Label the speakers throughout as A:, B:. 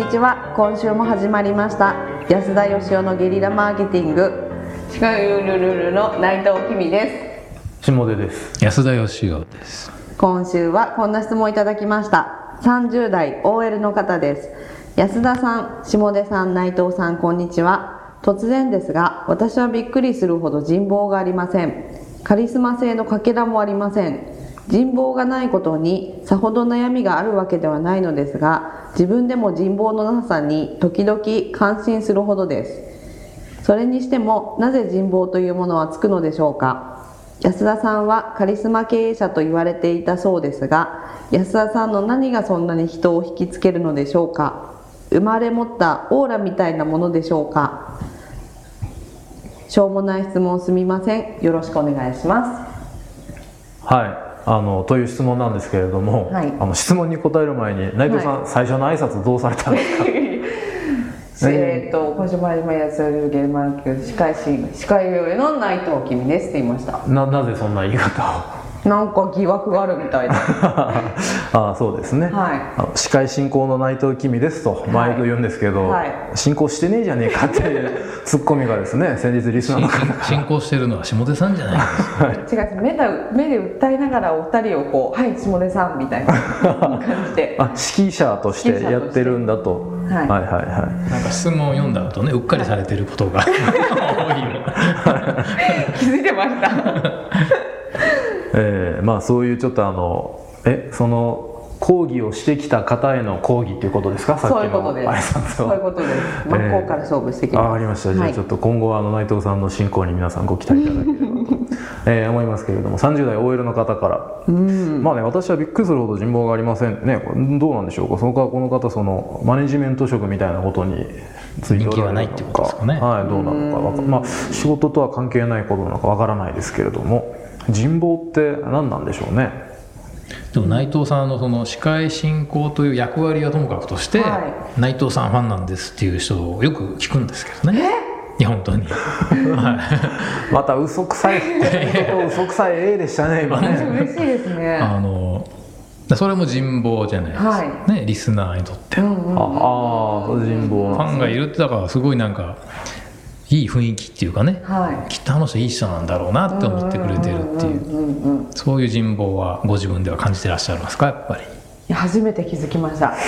A: にちは。今週も始まりました。安田義雄のゲリラマーケティング。シカユルルルの内藤きみです。
B: 下出です。
C: 安田義雄です。
A: 今週はこんな質問いただきました。30代 OL の方です。安田さん下出さん内藤さんこんにちは。突然ですが私はびっくりするほど人望がありません。カリスマ性のかけらもありません人望がないことにさほど悩みがあるわけではないのですが自分でも人望のなさに時々感心するほどです。それにしてもなぜ人望というものはつくのでしょうか。安田さんはカリスマ経営者と言われていたそうですが安田さんの何がそんなに人を引きつけるのでしょうか。生まれ持ったオーラみたいなものでしょうか。しょうもない質問すみません。よろしくお願いします。
B: はい。あのという質問なんですけれども、
A: はい。
B: あの質問に答える前に内藤さん、最初の挨拶どうされたんですか？
A: えっと今週も始まりやするゲームマーケット司会進司会上の内藤君ですって言いました。
B: ななぜそんな言い方を？
A: なんか疑惑があるみたいな
B: あそうですね、
A: はい。
B: 司会進行の内藤君ですと毎度言うんですけど、
A: はい。
B: 進行してねえじゃねえかっていう ツッコミがですね先日リスナーの方から
C: 進行してるのは下出さんじゃないですか。
A: 違う目で目で訴えながらお二人をこう「はい下出さん」みたいな感じで。
B: あ指揮者として。やってるんだと。
A: はい。
B: はいはいはい。
C: なんか質問を読んだ後ねうっかりされてることが多いよ。
A: 気づいてました
B: えーまあそういうちょっとあのえその講義をしてきた方への講義っていうことですか？さっきの
A: そういうことで
B: 挨
A: すそういうことです。真っ向から勝負してき
B: あ
A: ます、
B: わかりました、じゃ
A: はい。
B: あちょっと今後はあの内藤さんの進行に皆さんご期待いただければと、えー思いますけれども30代 OL の方から、まあね私はびっくりするほど人望がありません。ねこれどうなんでしょうか？そのかこの方そのマネジメント職みたいなことについておられるの
C: 人気がないってことですかね。
B: はいどうなのか。わかまあ仕事とは関係ないことなのかわからないですけれども人望って何なんでしょうね？
C: でも内藤さんのその司会進行という役割はともかくとして、
A: は
C: 内藤さんファンなんですっていう人をよく聞くんですけどね。いや本当に。はい。
B: また嘘くさい嘘くさい A でしたね今ね。
A: 嬉しいですね。
C: あのそれも人望じゃないですか、
A: は
C: ねリスナーにとって。は、
A: うんうん。
B: ああ人望
C: ファンがいるってだからすごいなんかいい雰囲気っていうかね
A: は
C: きっとあの人いい人なんだろうなって思ってくれてるっていう。
A: うんうんうん
C: そういう人望はご自分では感じてらっしゃいますか？やっぱり。
A: 初めて気づきました。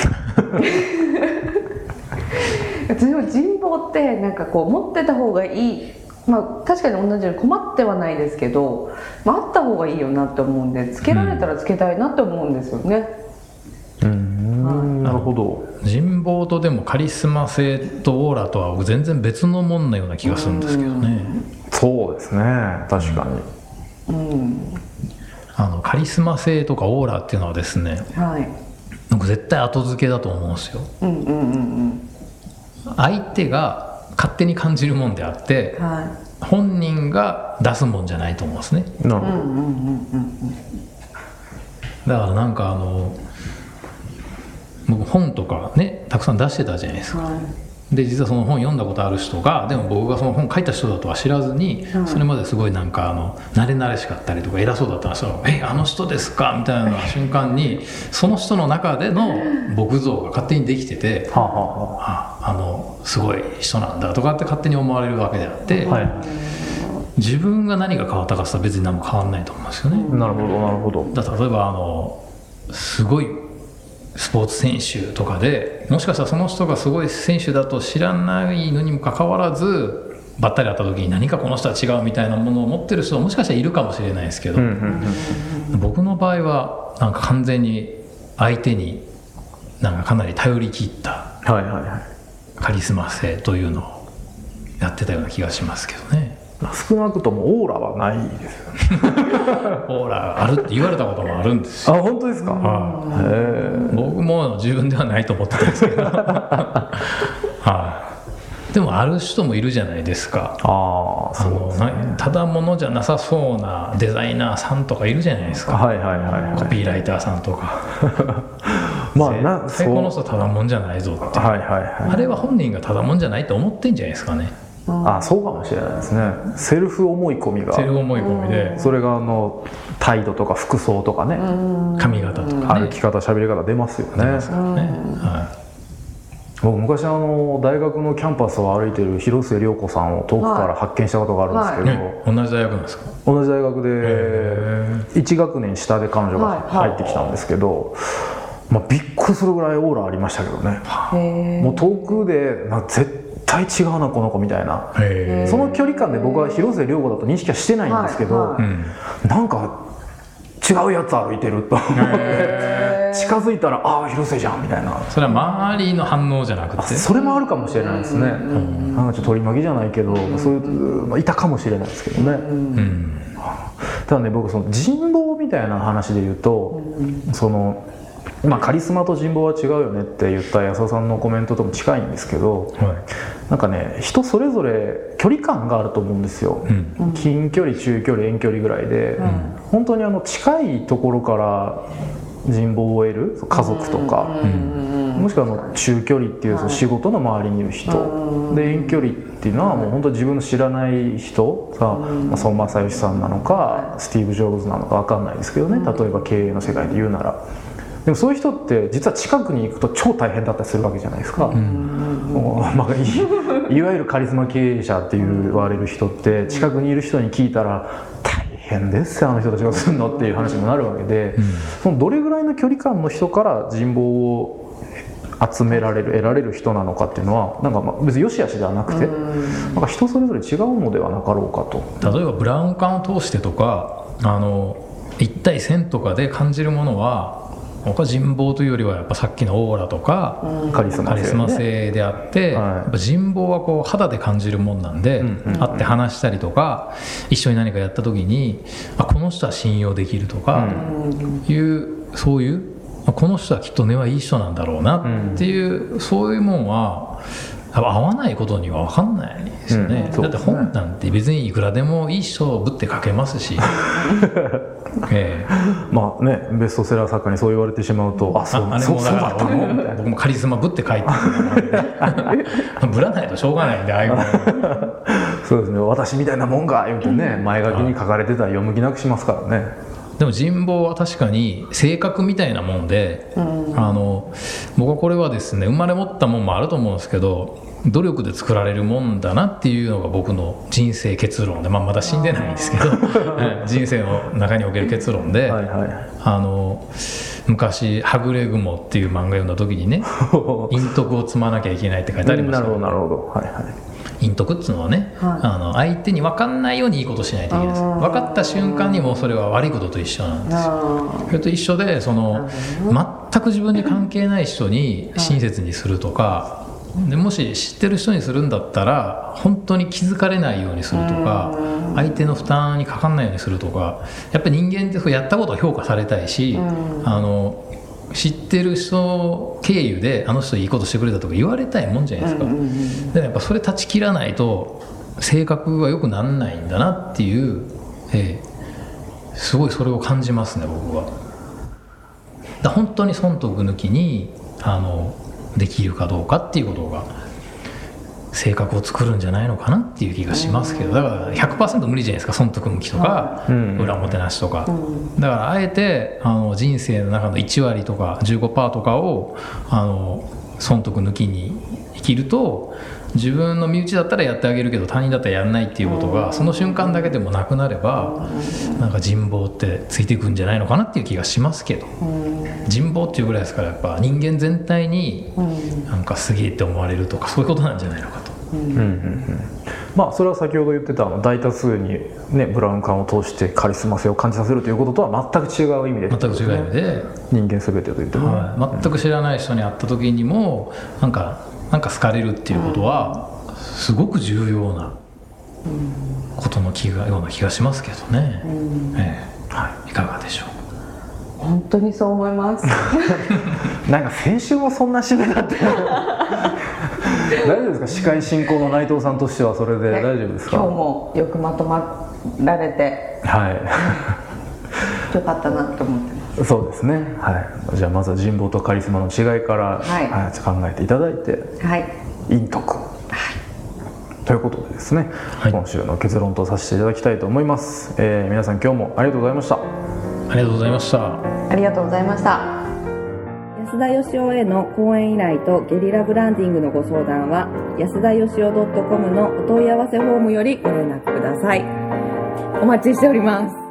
A: 人望ってなんかこう持ってた方がいい。まあ確かに同じように困ってはないですけど、まあ、あった方がいいよなって思うんでつけられたらつけたいなって思うんですよね、
B: うんなるほど。
C: 人望とでもカリスマ性とオーラとは全然別のもんなような気がするんですけどね。
B: そうですね。確かに、
A: うん。
C: あのカリスマ性とかオーラっていうのはですね
A: はい。
C: 僕絶対後付けだと思うんですよ。
A: うんうんうん。
C: 相手が勝手に感じるもんであって
A: うんは
C: 本人が出すもんじゃないと思うんですね。
B: なるほど、
A: いうんうんうんうん。
C: だからなんかあの僕本とかねたくさん出してたじゃないですか。
A: はい。
C: で実はその本読んだことある人がでも僕がその本書いた人だとは知らずに、
A: はい。
C: それまですごいなんかあの慣れ慣れしかったりとか偉そうだったら「えあの人ですか?」みたいな瞬間にその人の中での 僕像が勝手にできてて
B: はあ、は
C: ああ。のすごい人なんだとかって勝手に思われるわけであって、
B: あはい。
C: 自分が何が変わったかって言ったら別に何も変わんないと思うんですよね。
B: なるほどなるほど。
C: だ例えばあのすごいスポーツ選手とかでもしかしたらその人がすごい選手だと知らないのにもかかわらずばったり会った時に何かこの人は違うみたいなものを持ってる人はもしかしたらいるかもしれないですけど、僕の場合はなんか完全に相手になんかかなり頼り切ったカリスマ性というのをやってたような気がしますけどね。
B: 少なくともオーラはないですよね。
C: オーラあるって言われたこともあるんですよ。
B: あ本当ですか？
C: は
B: へえ。
C: い僕も自分ではないと思ってたんですけど、はい、でもある人もいるじゃないですか。
B: ああ
C: のなただものじゃなさそうなデザイナーさんとかいるじゃないですか。
B: はいはいはいはい。
C: コピーライターさんとか。
B: まあな
C: この人ただもんじゃないぞって。
B: はいはいはい。
C: あれは本人がただもんじゃないと思ってんじゃないですかね
B: あそうかもしれないですね。セルフ思い込みが。
C: セルフ思い込みで。
B: それがあの態度とか服装とかね、
C: 髪型とかね。
B: 歩き方喋り方出ますよね。
C: ですからね、は
B: 僕昔あの大学のキャンパスを歩いてる広末涼子さんを遠くから発見したことがあるんですけど、
C: ね同じ大学なんですか？
B: 同じ大学
C: へ
B: で1学年下で彼女が
A: はいはい。
B: 入ってきたんですけど、まあ、びっくりするぐらいオーラありましたけどね。もう遠くでな絶対違うなこの子みたいな。
C: へ
B: その距離感で僕は広末涼子だと認識はしてないんですけど、
A: はい。はい
B: なんか違うやつ歩いてると思って近づいたらああ広末じゃんみたいな。
C: それは周りの反応じゃなく
B: あ
C: て
B: それもあるかもしれないですね、なんかちょっと取り巻きじゃないけど、そういう、まあ、いたかもしれないですけどね、
C: うん。
B: ただね僕その人望みたいな話で言うと、そのまあカリスマと人望は違うよねって言った安田さんのコメントとも近いんですけど
C: は
B: なんかね人それぞれ距離感があると思うんですよ、
C: いうん。
B: 近距離中距離遠距離ぐらいで、本当にあの近いところから人望を得る家族とか、もしくはあの中距離っていうその仕事の周りにいる人、で遠距離っていうのはもう本当自分の知らない人。さ、まあ、孫正義さんなのかスティーブ・ジョブズなのか分かんないですけどね。例えば経営の世界で言うなら。でもそういう人って実は近くに行くと超大変だったりするわけじゃないですか。もうまあ、い いわゆるカリスマ経営者って言われる人って近くにいる人に聞いたら大変ですよあの人たちがするのっていう話にもなるわけで、そのどれぐらいの距離感の人から人望を集められる得られる人なのかっていうのはなんかまあ別に良し悪しではなくて、なんか人それぞれ違うのではなかろうかと。
C: 例えばブラウン管を通してとかあの1対1000とかで感じるものは僕は人望というよりはやっぱさっきのオーラとか、
B: カリスマ性ね。
C: カリスマ性であって、
B: はい。
C: やっぱ人望はこう肌で感じるもんなんで、
B: うんうん
C: 会って話したりとか一緒に何かやった時にあこの人は信用できるとかいう、そういうあこの人はきっと根はいい人なんだろうなっていう、そういうもんは合わないことには分かんないですよね,、だって
B: うん。そうですね。
C: 本なんて別にいくらでもいい人をぶって書けますし、ええ。
B: まあねベストセラー作家にそう言われてしまうとあそう
C: ああれもだか
B: の？
C: 僕もカリスマぶって書いてるぶら ないとしょうがないんでああいうもの。
B: そうですね。私みたいなもんが言うてね前書きに書かれてたら読む気なくしますからね。
C: でも人望は確かに性格みたいなもんで、あの僕はこれはですね生まれ持ったもんもあると思うんですけど努力で作られるもんだなっていうのが僕の人生結論で、まあ、まだ死んでないんですけど はい人生の中における結論で、
B: はいはい
C: あの昔「はぐれ雲」っていう漫画読んだ時にね 陰徳を積まなきゃいけないって書いてありました。
B: なるほどなるほど。はいはい
C: 陰徳っつうのはね、
A: はい。
C: あの相手に分かんないようにいいことしないといけないです。分かった瞬間にもうそれは悪いことと一緒なんですよ。
A: あ
C: それと一緒でその全く自分に関係ない人に親切にするとかでもし知ってる人にするんだったら本当に気づかれないようにするとか相手の負担にかかんないようにするとかやっぱり人間ってやったことを評価されたいしあの知ってる人経由であの人いいことしてくれたとか言われたいもんじゃないですか。でもやっぱそれ断ち切らないと性格が良くならないんだなっていう、ええすごいそれを感じますね僕は。だ本当に損得抜きにあのできるかどうかっていうことが性格を作るんじゃないのかなっていう気がしますけどだから100%無理じゃないですか損得向きとか、
B: うん。
C: 裏表なしとか、だからあえてあの人生の中の1割とか15%とかをあの損得抜きに生きると自分の身内だったらやってあげるけど他人だったらやんないっていうことがその瞬間だけでもなくなればなんか人望ってついていくんじゃないのかなっていう気がしますけど。人望っていうぐらいですからやっぱ人間全体になんかすげえって思われるとかそういうことなんじゃないのかと。
B: うん。うんうんまあそれは先ほど言ってたあの大多数に、ね、ブラウン管を通してカリスマ性を感じさせるということとは全く違う意味で
C: 全く違う意味で。
B: 人間全てと言ってもね、
C: はい、全く知らない人に会った時にもなんかなんか好かれるっていうことはすごく重要なことの気がような気がしますけどね、ええ。はい、いかがでしょう？
A: 本当にそう思います。
B: なんか先週もそんな締めだって 大丈夫ですか？司会進行の内藤さんとしてはそれで大丈夫ですか？
A: 今日もよくまとまられて。
B: は
A: よかったなと思って
B: そうですね。はい。じゃあまずは人望とカリスマの違いから、
A: はい。
B: はい。考えていただいて
A: はい。
B: 陰徳。ということでですね、
C: はい。
B: 今週の結論とさせていただきたいと思います、えー皆さん今日もありがとうございました。
C: ありがとうございました。
A: ありがとうございました。安安田義雄への講演依頼とゲリラブランディングのご相談は安田義雄 .com のお問い合わせフォームよりご連絡ください。お待ちしております